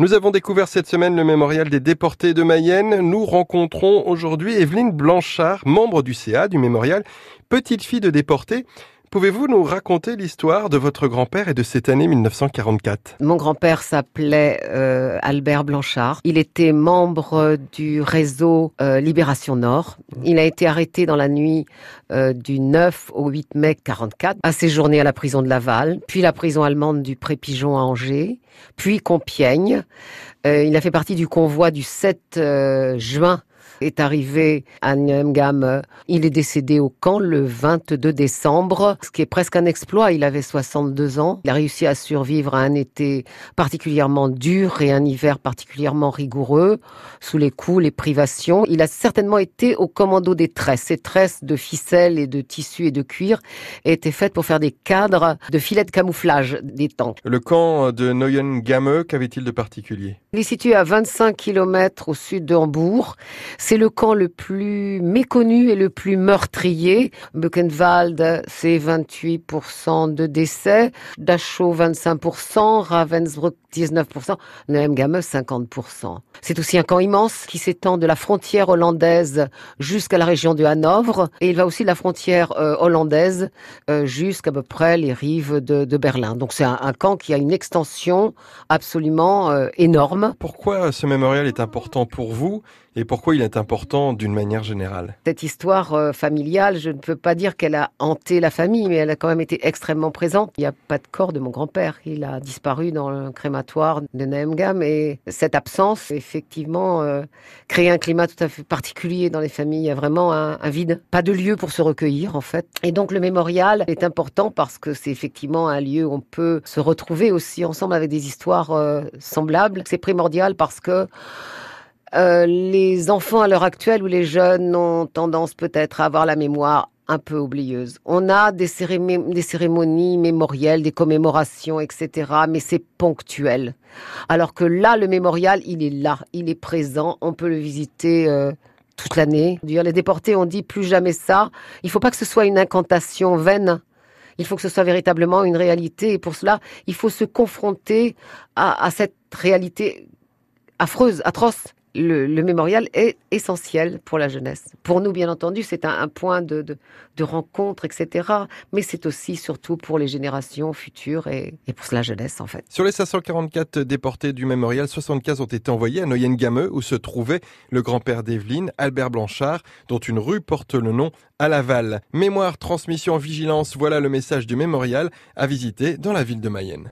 Nous avons découvert cette semaine le mémorial des déportés de Mayenne. Nous rencontrons aujourd'hui Evelyne Blanchard, membre du CA du mémorial, petite fille de déportés. Pouvez-vous nous raconter l'histoire de votre grand-père et de cette année 1944 Mon grand-père s'appelait euh, Albert Blanchard. Il était membre du réseau euh, Libération Nord. Il a été arrêté dans la nuit euh, du 9 au 8 mai 44, a séjourné à la prison de Laval, puis la prison allemande du Pré-Pigeon à Angers, puis Compiègne. il a fait partie du convoi du 7 juin est arrivé à Neuengamme. Il est décédé au camp le 22 décembre, ce qui est presque un exploit. Il avait 62 ans. Il a réussi à survivre à un été particulièrement dur et un hiver particulièrement rigoureux, sous les coups, les privations. Il a certainement été au commando des tresses. Ces tresses de ficelles et de tissus et de cuir étaient faites pour faire des cadres de filets de camouflage des tanks. Le camp de Neuengamme, qu'avait-il de particulier? Il est situé à 25 km au sud de Hambourg. C'est le camp le plus méconnu et le plus meurtrier. Buchenwald, c'est 28% de décès. Dachau, 25%. Ravensbrück, 19%. Neuengamme, 50%. C'est aussi un camp immense qui s'étend de la frontière hollandaise jusqu'à la région de Hanovre. Et il va aussi de la frontière euh, hollandaise euh, jusqu'à peu près les rives de, Berlin. Donc c'est un, camp qui a une extension absolument euh, énorme. Pourquoi ce mémorial est important pour vous et pourquoi il est d'une manière générale Cette histoire euh, familiale, je ne peux pas dire qu'elle a hanté la famille, mais elle a quand même été extrêmement présente. Il n'y a pas de corps de mon grand-père. Il a disparu dans le crématoire de Naemgam et cette absence, effectivement, euh, crée un climat tout à fait particulier dans les familles. Il y a vraiment un, vide, pas de lieu pour se recueillir en fait. Et donc le mémorial est important parce que c'est effectivement un lieu où on peut se retrouver aussi ensemble avec des histoires euh, semblables. C'est primordial parce que euh, les enfants à l'heure actuelle ou les jeunes ont tendance peut-être à avoir la mémoire un peu oublieuse. On a des, cérémonies, des cérémonies mémorielles, des commémorations, etc., mais c'est ponctuel. Alors que là, le mémorial, il est là, il est présent, on peut le visiter euh, toute l'année. Les déportés ont dit plus jamais ça. Il ne faut pas que ce soit une incantation vaine. Il faut que ce soit véritablement une réalité. Et pour cela, il faut se confronter à, à cette réalité affreuse, atroce, le, mémorial est essentiel pour la jeunesse. Pour nous, bien entendu, c'est un, point de, rencontre, etc. Mais c'est aussi, surtout, pour les générations futures et, pour la jeunesse, en fait. Sur les 544 déportés du mémorial, 75 ont été envoyés à Neuengamme, où se trouvait le grand-père d'Evelyne, Albert Blanchard, dont une rue porte le nom à Laval. Mémoire, transmission, vigilance, voilà le message du mémorial à visiter dans la ville de Mayenne.